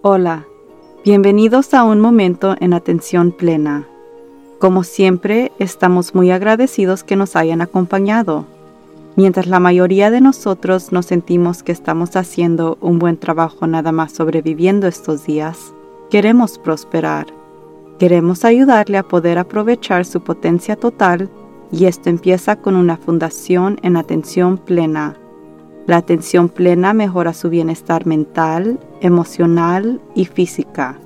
Hola, bienvenidos a un momento en atención plena. Como siempre, estamos muy agradecidos que nos hayan acompañado. Mientras la mayoría de nosotros nos sentimos que estamos haciendo un buen trabajo nada más sobreviviendo estos días, queremos prosperar. Queremos ayudarle a poder aprovechar su potencia total y esto empieza con una fundación en atención plena la atención plena mejora su bienestar mental, emocional y física.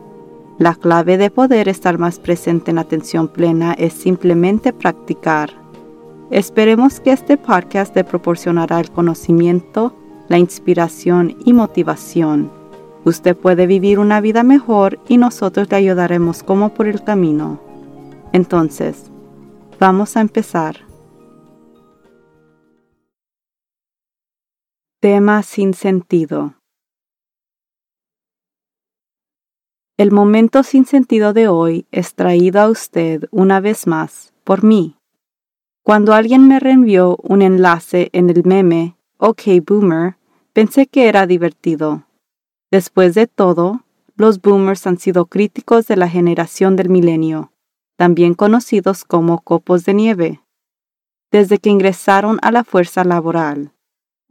La clave de poder estar más presente en atención plena es simplemente practicar. Esperemos que este podcast le proporcionará el conocimiento, la inspiración y motivación. Usted puede vivir una vida mejor y nosotros le ayudaremos como por el camino. Entonces, vamos a empezar. Tema sin sentido. El momento sin sentido de hoy es traído a usted una vez más por mí. Cuando alguien me reenvió un enlace en el meme OK Boomer, pensé que era divertido. Después de todo, los boomers han sido críticos de la generación del milenio, también conocidos como copos de nieve, desde que ingresaron a la fuerza laboral.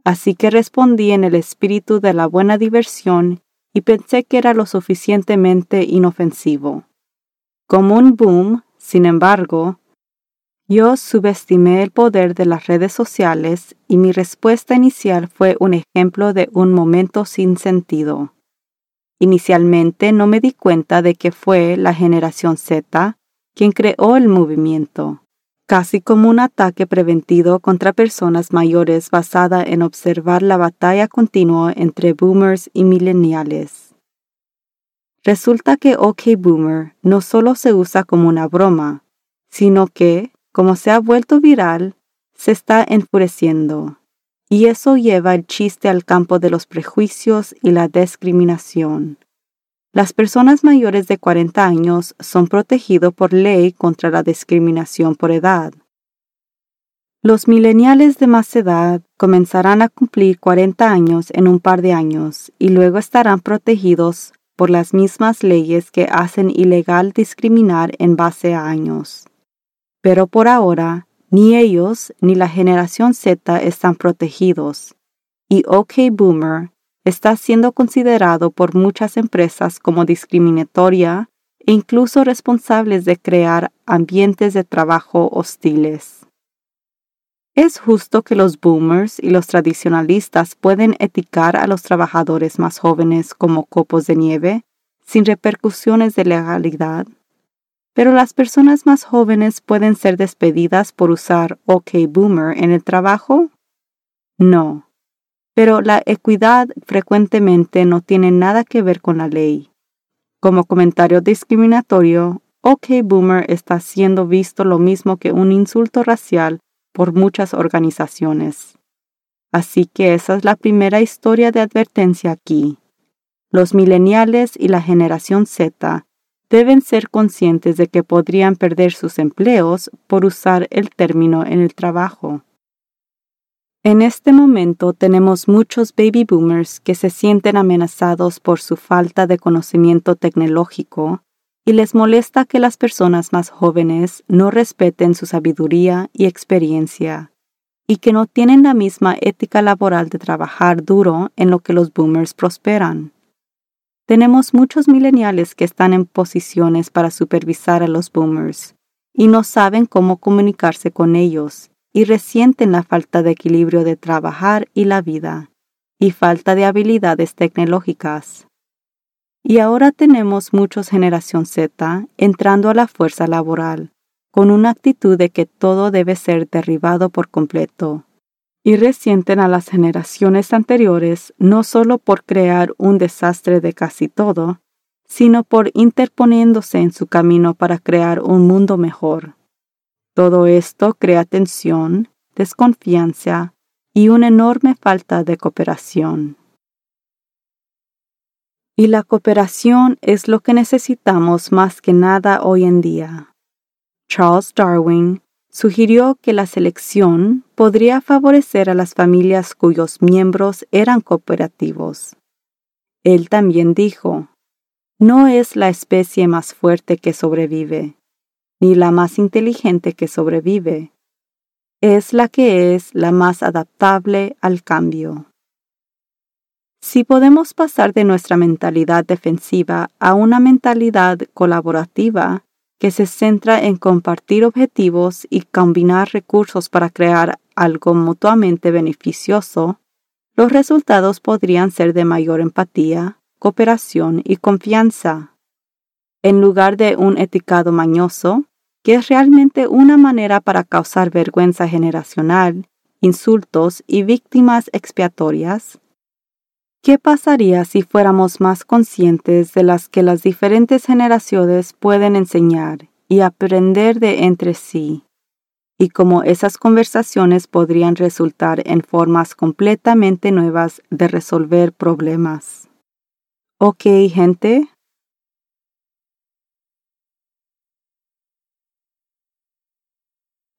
Así que respondí en el espíritu de la buena diversión y pensé que era lo suficientemente inofensivo. Como un boom, sin embargo, yo subestimé el poder de las redes sociales y mi respuesta inicial fue un ejemplo de un momento sin sentido. Inicialmente no me di cuenta de que fue la generación Z quien creó el movimiento casi como un ataque preventivo contra personas mayores basada en observar la batalla continua entre boomers y millennials. Resulta que OK Boomer no solo se usa como una broma, sino que, como se ha vuelto viral, se está enfureciendo. Y eso lleva el chiste al campo de los prejuicios y la discriminación. Las personas mayores de 40 años son protegidos por ley contra la discriminación por edad. Los mileniales de más edad comenzarán a cumplir 40 años en un par de años y luego estarán protegidos por las mismas leyes que hacen ilegal discriminar en base a años. Pero por ahora, ni ellos ni la generación Z están protegidos, y OK Boomer está siendo considerado por muchas empresas como discriminatoria e incluso responsables de crear ambientes de trabajo hostiles. Es justo que los boomers y los tradicionalistas pueden eticar a los trabajadores más jóvenes como copos de nieve sin repercusiones de legalidad, pero las personas más jóvenes pueden ser despedidas por usar OK Boomer en el trabajo? No pero la equidad frecuentemente no tiene nada que ver con la ley. Como comentario discriminatorio, OK Boomer está siendo visto lo mismo que un insulto racial por muchas organizaciones. Así que esa es la primera historia de advertencia aquí. Los millennials y la generación Z deben ser conscientes de que podrían perder sus empleos por usar el término en el trabajo. En este momento tenemos muchos baby boomers que se sienten amenazados por su falta de conocimiento tecnológico y les molesta que las personas más jóvenes no respeten su sabiduría y experiencia y que no tienen la misma ética laboral de trabajar duro en lo que los boomers prosperan. Tenemos muchos millennials que están en posiciones para supervisar a los boomers y no saben cómo comunicarse con ellos y resienten la falta de equilibrio de trabajar y la vida, y falta de habilidades tecnológicas. Y ahora tenemos muchos generación Z entrando a la fuerza laboral, con una actitud de que todo debe ser derribado por completo, y resienten a las generaciones anteriores no solo por crear un desastre de casi todo, sino por interponiéndose en su camino para crear un mundo mejor. Todo esto crea tensión, desconfianza y una enorme falta de cooperación. Y la cooperación es lo que necesitamos más que nada hoy en día. Charles Darwin sugirió que la selección podría favorecer a las familias cuyos miembros eran cooperativos. Él también dijo, no es la especie más fuerte que sobrevive, ni la más inteligente que sobrevive, es la que es la más adaptable al cambio. Si podemos pasar de nuestra mentalidad defensiva a una mentalidad colaborativa que se centra en compartir objetivos y combinar recursos para crear algo mutuamente beneficioso, los resultados podrían ser de mayor empatía, cooperación y confianza. En lugar de un etiquado mañoso, que es realmente una manera para causar vergüenza generacional, insultos y víctimas expiatorias, ¿Qué pasaría si fuéramos más conscientes de las que las diferentes generaciones pueden enseñar y aprender de entre sí? Y cómo esas conversaciones podrían resultar en formas completamente nuevas de resolver problemas. Ok, gente.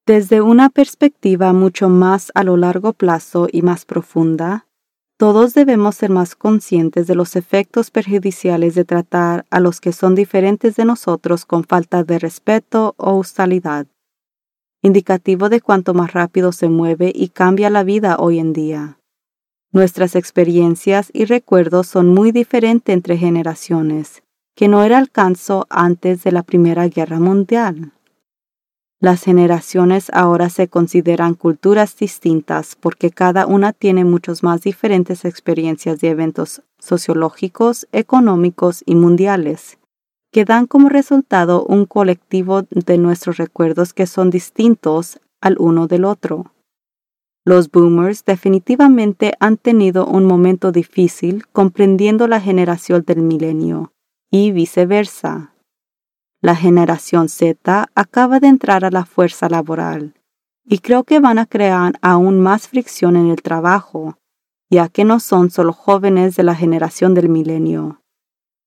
Desde una perspectiva mucho más a lo largo plazo y más profunda, todos debemos ser más conscientes de los efectos perjudiciales de tratar a los que son diferentes de nosotros con falta de respeto o hostilidad, indicativo de cuánto más rápido se mueve y cambia la vida hoy en día. Nuestras experiencias y recuerdos son muy diferentes entre generaciones, que no era alcanzo antes de la Primera Guerra Mundial. Las generaciones ahora se consideran culturas distintas porque cada una tiene muchas más diferentes experiencias de eventos sociológicos, económicos y mundiales, que dan como resultado un colectivo de nuestros recuerdos que son distintos al uno del otro. Los boomers definitivamente han tenido un momento difícil comprendiendo la generación del milenio y viceversa. La generación Z acaba de entrar a la fuerza laboral y creo que van a crear aún más fricción en el trabajo, ya que no son solo jóvenes de la generación del milenio.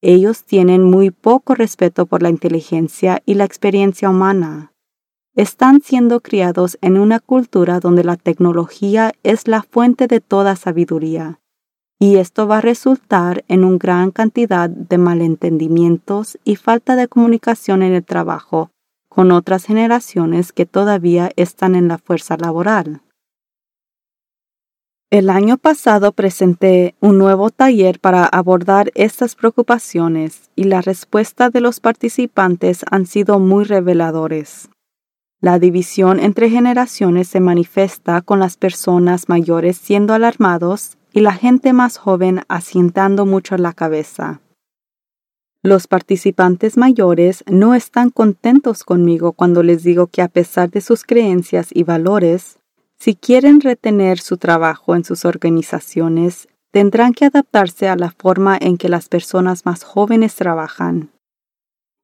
Ellos tienen muy poco respeto por la inteligencia y la experiencia humana. Están siendo criados en una cultura donde la tecnología es la fuente de toda sabiduría y esto va a resultar en una gran cantidad de malentendimientos y falta de comunicación en el trabajo con otras generaciones que todavía están en la fuerza laboral. El año pasado presenté un nuevo taller para abordar estas preocupaciones y la respuesta de los participantes han sido muy reveladores. La división entre generaciones se manifiesta con las personas mayores siendo alarmados y la gente más joven asientando mucho la cabeza. Los participantes mayores no están contentos conmigo cuando les digo que a pesar de sus creencias y valores, si quieren retener su trabajo en sus organizaciones, tendrán que adaptarse a la forma en que las personas más jóvenes trabajan.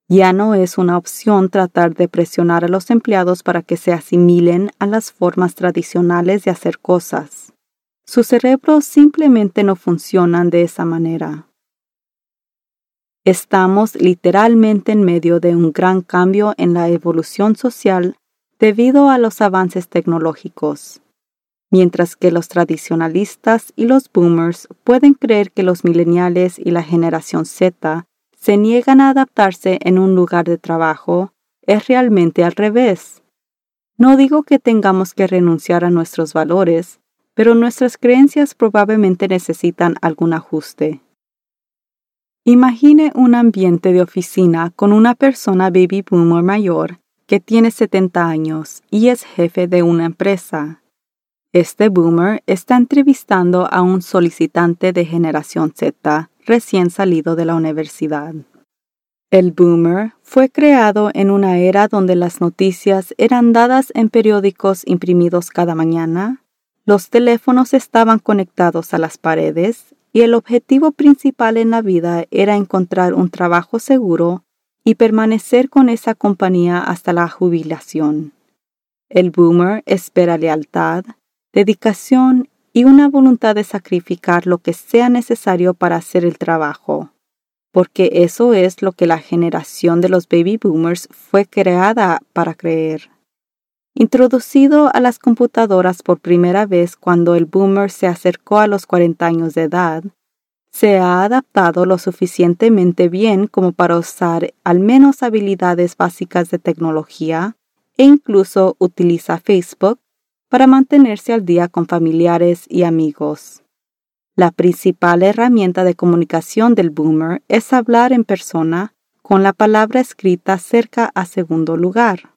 Ya no es una opción tratar de presionar a los empleados para que se asimilen a las formas tradicionales de hacer cosas. Sus cerebros simplemente no funcionan de esa manera. Estamos literalmente en medio de un gran cambio en la evolución social debido a los avances tecnológicos. Mientras que los tradicionalistas y los boomers pueden creer que los millennials y la generación Z se niegan a adaptarse en un lugar de trabajo, es realmente al revés. No digo que tengamos que renunciar a nuestros valores, pero nuestras creencias probablemente necesitan algún ajuste. Imagine un ambiente de oficina con una persona baby boomer mayor que tiene 70 años y es jefe de una empresa. Este boomer está entrevistando a un solicitante de generación Z recién salido de la universidad. El boomer fue creado en una era donde las noticias eran dadas en periódicos imprimidos cada mañana los teléfonos estaban conectados a las paredes y el objetivo principal en la vida era encontrar un trabajo seguro y permanecer con esa compañía hasta la jubilación. El boomer espera lealtad, dedicación y una voluntad de sacrificar lo que sea necesario para hacer el trabajo, porque eso es lo que la generación de los baby boomers fue creada para creer. Introducido a las computadoras por primera vez cuando el boomer se acercó a los 40 años de edad, se ha adaptado lo suficientemente bien como para usar al menos habilidades básicas de tecnología e incluso utiliza Facebook para mantenerse al día con familiares y amigos. La principal herramienta de comunicación del boomer es hablar en persona con la palabra escrita cerca a segundo lugar.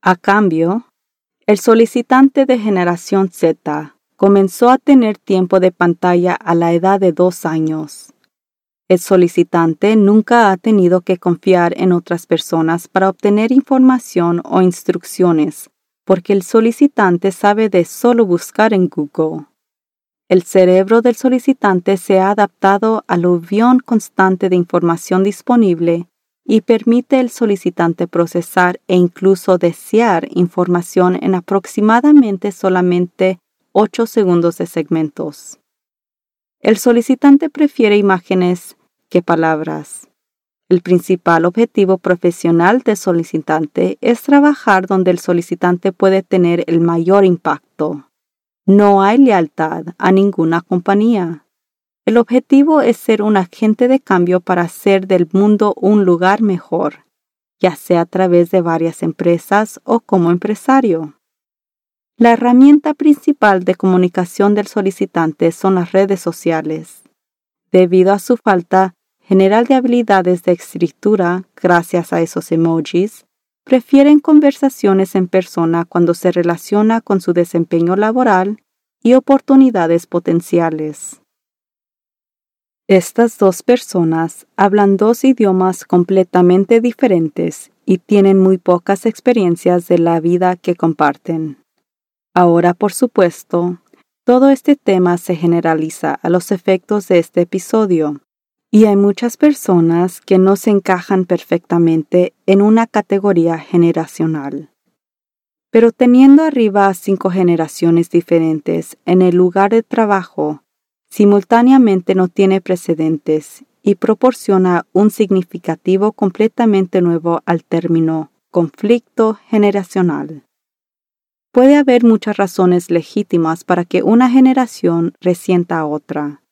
A cambio, el solicitante de generación Z comenzó a tener tiempo de pantalla a la edad de dos años. El solicitante nunca ha tenido que confiar en otras personas para obtener información o instrucciones, porque el solicitante sabe de solo buscar en Google. El cerebro del solicitante se ha adaptado al aluvión constante de información disponible y permite al solicitante procesar e incluso desear información en aproximadamente solamente 8 segundos de segmentos. El solicitante prefiere imágenes que palabras. El principal objetivo profesional del solicitante es trabajar donde el solicitante puede tener el mayor impacto. No hay lealtad a ninguna compañía. El objetivo es ser un agente de cambio para hacer del mundo un lugar mejor, ya sea a través de varias empresas o como empresario. La herramienta principal de comunicación del solicitante son las redes sociales. Debido a su falta general de habilidades de escritura gracias a esos emojis, prefieren conversaciones en persona cuando se relaciona con su desempeño laboral y oportunidades potenciales. Estas dos personas hablan dos idiomas completamente diferentes y tienen muy pocas experiencias de la vida que comparten. Ahora, por supuesto, todo este tema se generaliza a los efectos de este episodio, y hay muchas personas que no se encajan perfectamente en una categoría generacional. Pero teniendo arriba cinco generaciones diferentes en el lugar de trabajo, simultáneamente no tiene precedentes y proporciona un significativo completamente nuevo al término conflicto generacional. Puede haber muchas razones legítimas para que una generación resienta a otra,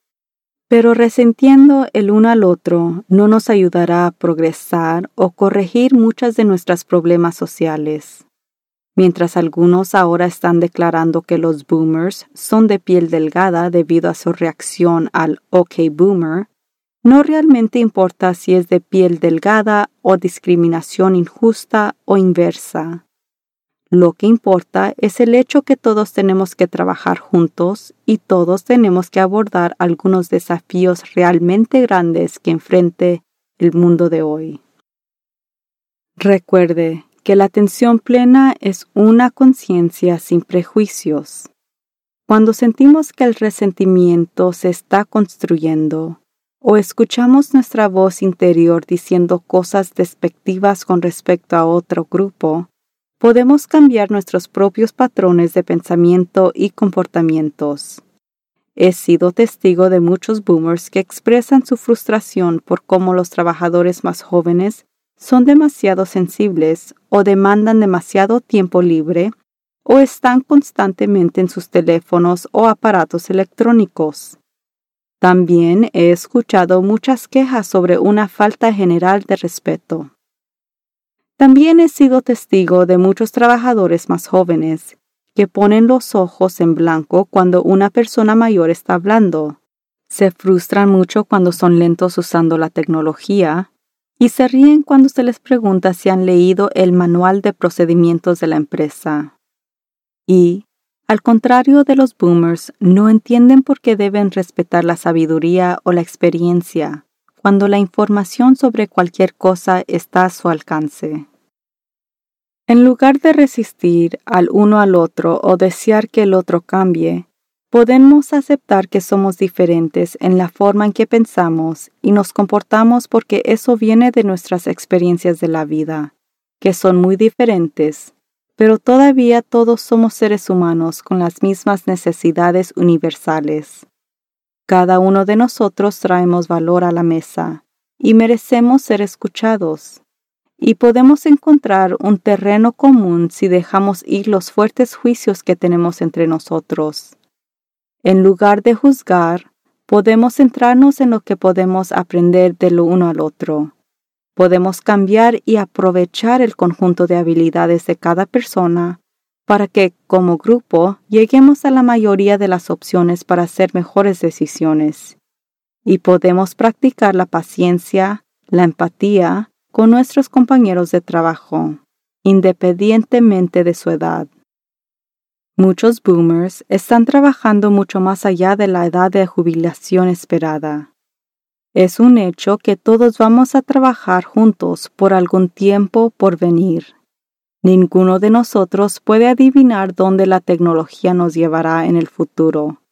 pero resentiendo el uno al otro no nos ayudará a progresar o corregir muchas de nuestras problemas sociales. Mientras algunos ahora están declarando que los boomers son de piel delgada debido a su reacción al OK boomer, no realmente importa si es de piel delgada o discriminación injusta o inversa. Lo que importa es el hecho que todos tenemos que trabajar juntos y todos tenemos que abordar algunos desafíos realmente grandes que enfrente el mundo de hoy. Recuerde que la atención plena es una conciencia sin prejuicios. Cuando sentimos que el resentimiento se está construyendo, o escuchamos nuestra voz interior diciendo cosas despectivas con respecto a otro grupo, podemos cambiar nuestros propios patrones de pensamiento y comportamientos. He sido testigo de muchos boomers que expresan su frustración por cómo los trabajadores más jóvenes son demasiado sensibles o demandan demasiado tiempo libre o están constantemente en sus teléfonos o aparatos electrónicos. También he escuchado muchas quejas sobre una falta general de respeto. También he sido testigo de muchos trabajadores más jóvenes que ponen los ojos en blanco cuando una persona mayor está hablando. Se frustran mucho cuando son lentos usando la tecnología y se ríen cuando se les pregunta si han leído el manual de procedimientos de la empresa. Y, al contrario de los boomers, no entienden por qué deben respetar la sabiduría o la experiencia cuando la información sobre cualquier cosa está a su alcance. En lugar de resistir al uno al otro o desear que el otro cambie, podemos aceptar que somos diferentes en la forma en que pensamos y nos comportamos porque eso viene de nuestras experiencias de la vida, que son muy diferentes, pero todavía todos somos seres humanos con las mismas necesidades universales. Cada uno de nosotros traemos valor a la mesa y merecemos ser escuchados. Y podemos encontrar un terreno común si dejamos ir los fuertes juicios que tenemos entre nosotros. En lugar de juzgar, podemos centrarnos en lo que podemos aprender de lo uno al otro. Podemos cambiar y aprovechar el conjunto de habilidades de cada persona para que, como grupo, lleguemos a la mayoría de las opciones para hacer mejores decisiones. Y podemos practicar la paciencia, la empatía con nuestros compañeros de trabajo, independientemente de su edad. Muchos boomers están trabajando mucho más allá de la edad de jubilación esperada. Es un hecho que todos vamos a trabajar juntos por algún tiempo por venir. Ninguno de nosotros puede adivinar dónde la tecnología nos llevará en el futuro.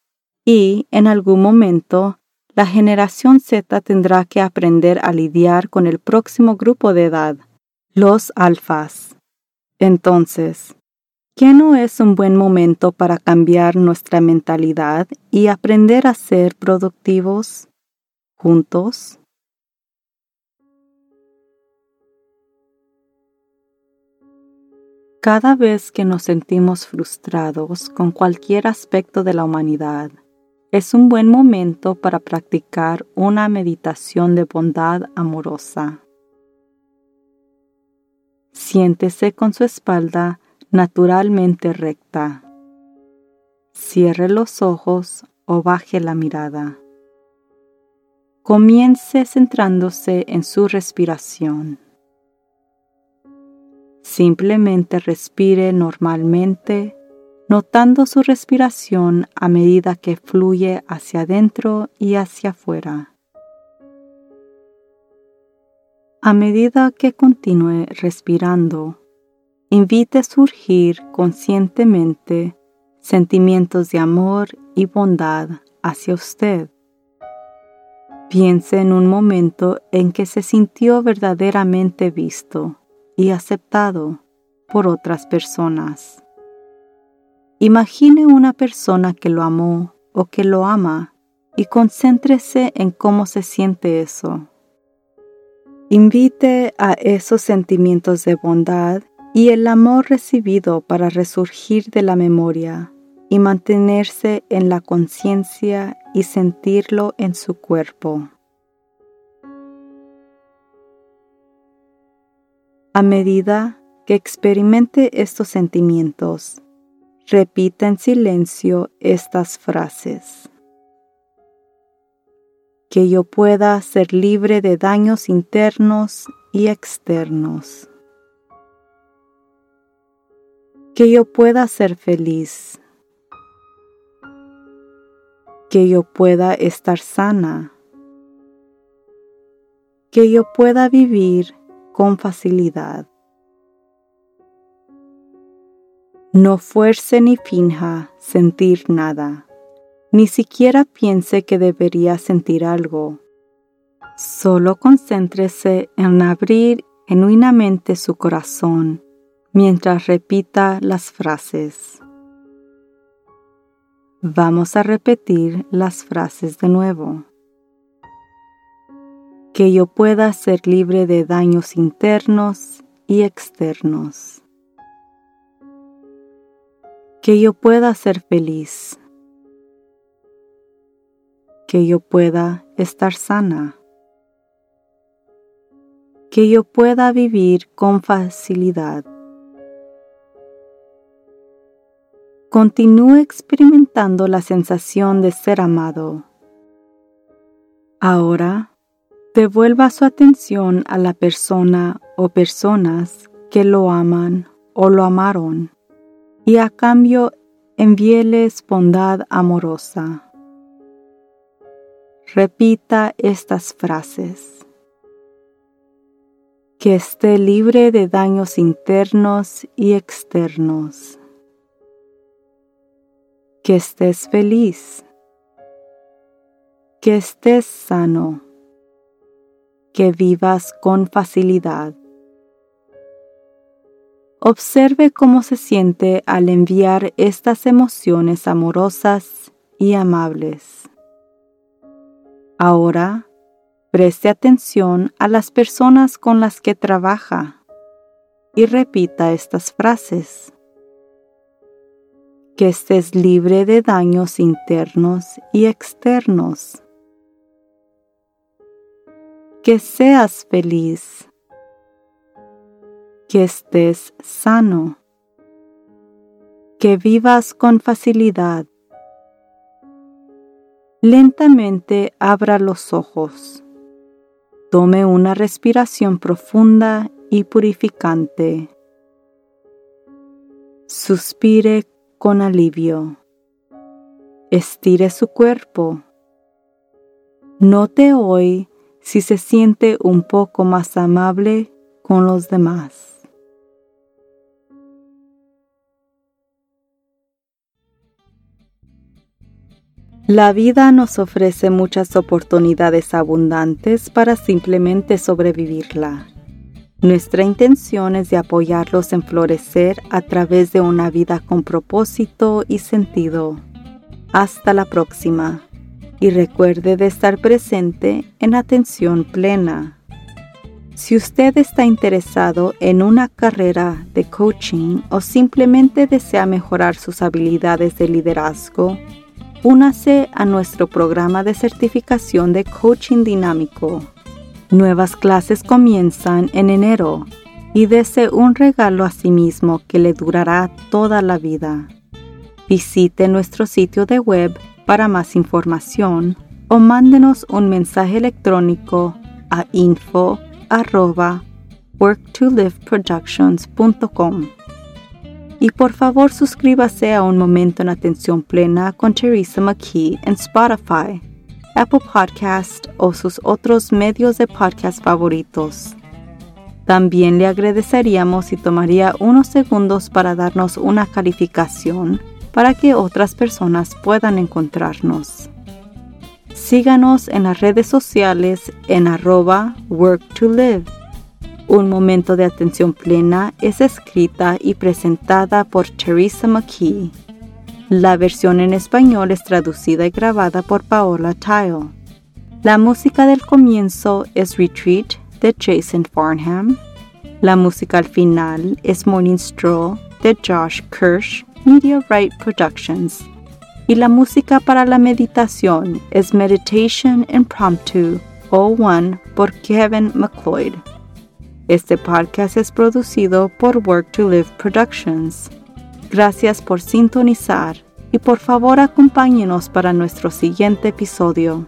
Y, en algún momento, la generación Z tendrá que aprender a lidiar con el próximo grupo de edad, los alfas. Entonces, ¿qué no es un buen momento para cambiar nuestra mentalidad y aprender a ser productivos? juntos? Cada vez que nos sentimos frustrados con cualquier aspecto de la humanidad, es un buen momento para practicar una meditación de bondad amorosa. Siéntese con su espalda naturalmente recta. Cierre los ojos o baje la mirada. Comience centrándose en su respiración. Simplemente respire normalmente, notando su respiración a medida que fluye hacia adentro y hacia afuera. A medida que continúe respirando, invite a surgir conscientemente sentimientos de amor y bondad hacia usted. Piense en un momento en que se sintió verdaderamente visto y aceptado por otras personas. Imagine una persona que lo amó o que lo ama y concéntrese en cómo se siente eso. Invite a esos sentimientos de bondad y el amor recibido para resurgir de la memoria y mantenerse en la conciencia y sentirlo en su cuerpo. A medida que experimente estos sentimientos, repita en silencio estas frases. Que yo pueda ser libre de daños internos y externos. Que yo pueda ser feliz que yo pueda estar sana, que yo pueda vivir con facilidad. No fuerce ni finja sentir nada, ni siquiera piense que debería sentir algo. Solo concéntrese en abrir genuinamente su corazón mientras repita las frases. Vamos a repetir las frases de nuevo. Que yo pueda ser libre de daños internos y externos. Que yo pueda ser feliz. Que yo pueda estar sana. Que yo pueda vivir con facilidad continúe experimentando la sensación de ser amado. Ahora, devuelva su atención a la persona o personas que lo aman o lo amaron y a cambio envíeles bondad amorosa. Repita estas frases. Que esté libre de daños internos y externos que estés feliz, que estés sano, que vivas con facilidad. Observe cómo se siente al enviar estas emociones amorosas y amables. Ahora, preste atención a las personas con las que trabaja y repita estas frases Que estés libre de daños internos y externos. Que seas feliz. Que estés sano. Que vivas con facilidad. Lentamente abra los ojos. Tome una respiración profunda y purificante. Suspire con alivio. Estire su cuerpo. Note hoy si se siente un poco más amable con los demás. La vida nos ofrece muchas oportunidades abundantes para simplemente sobrevivirla. Nuestra intención es de apoyarlos en florecer a través de una vida con propósito y sentido. Hasta la próxima. Y recuerde de estar presente en atención plena. Si usted está interesado en una carrera de coaching o simplemente desea mejorar sus habilidades de liderazgo, únase a nuestro programa de certificación de coaching dinámico. Nuevas clases comienzan en enero y dese un regalo a sí mismo que le durará toda la vida. Visite nuestro sitio de web para más información o mándenos un mensaje electrónico a info worktoliveproductions.com y por favor suscríbase a Un Momento en Atención Plena con Teresa McKee en Spotify, Apple Podcast o sus otros medios de podcast favoritos. También le agradeceríamos si tomaría unos segundos para darnos una calificación para que otras personas puedan encontrarnos. Síganos en las redes sociales en arroba work to live un momento de atención plena es escrita y presentada por Teresa McKee. La versión en español es traducida y grabada por Paola Tile. La música del comienzo es Retreat de Jason Farnham. La música al final es Morning Stroll de Josh Kirsch, Media Right Productions. Y la música para la meditación es Meditation Impromptu 01 por Kevin McLeod. Este podcast es producido por Work to Live Productions. Gracias por sintonizar y por favor acompáñenos para nuestro siguiente episodio.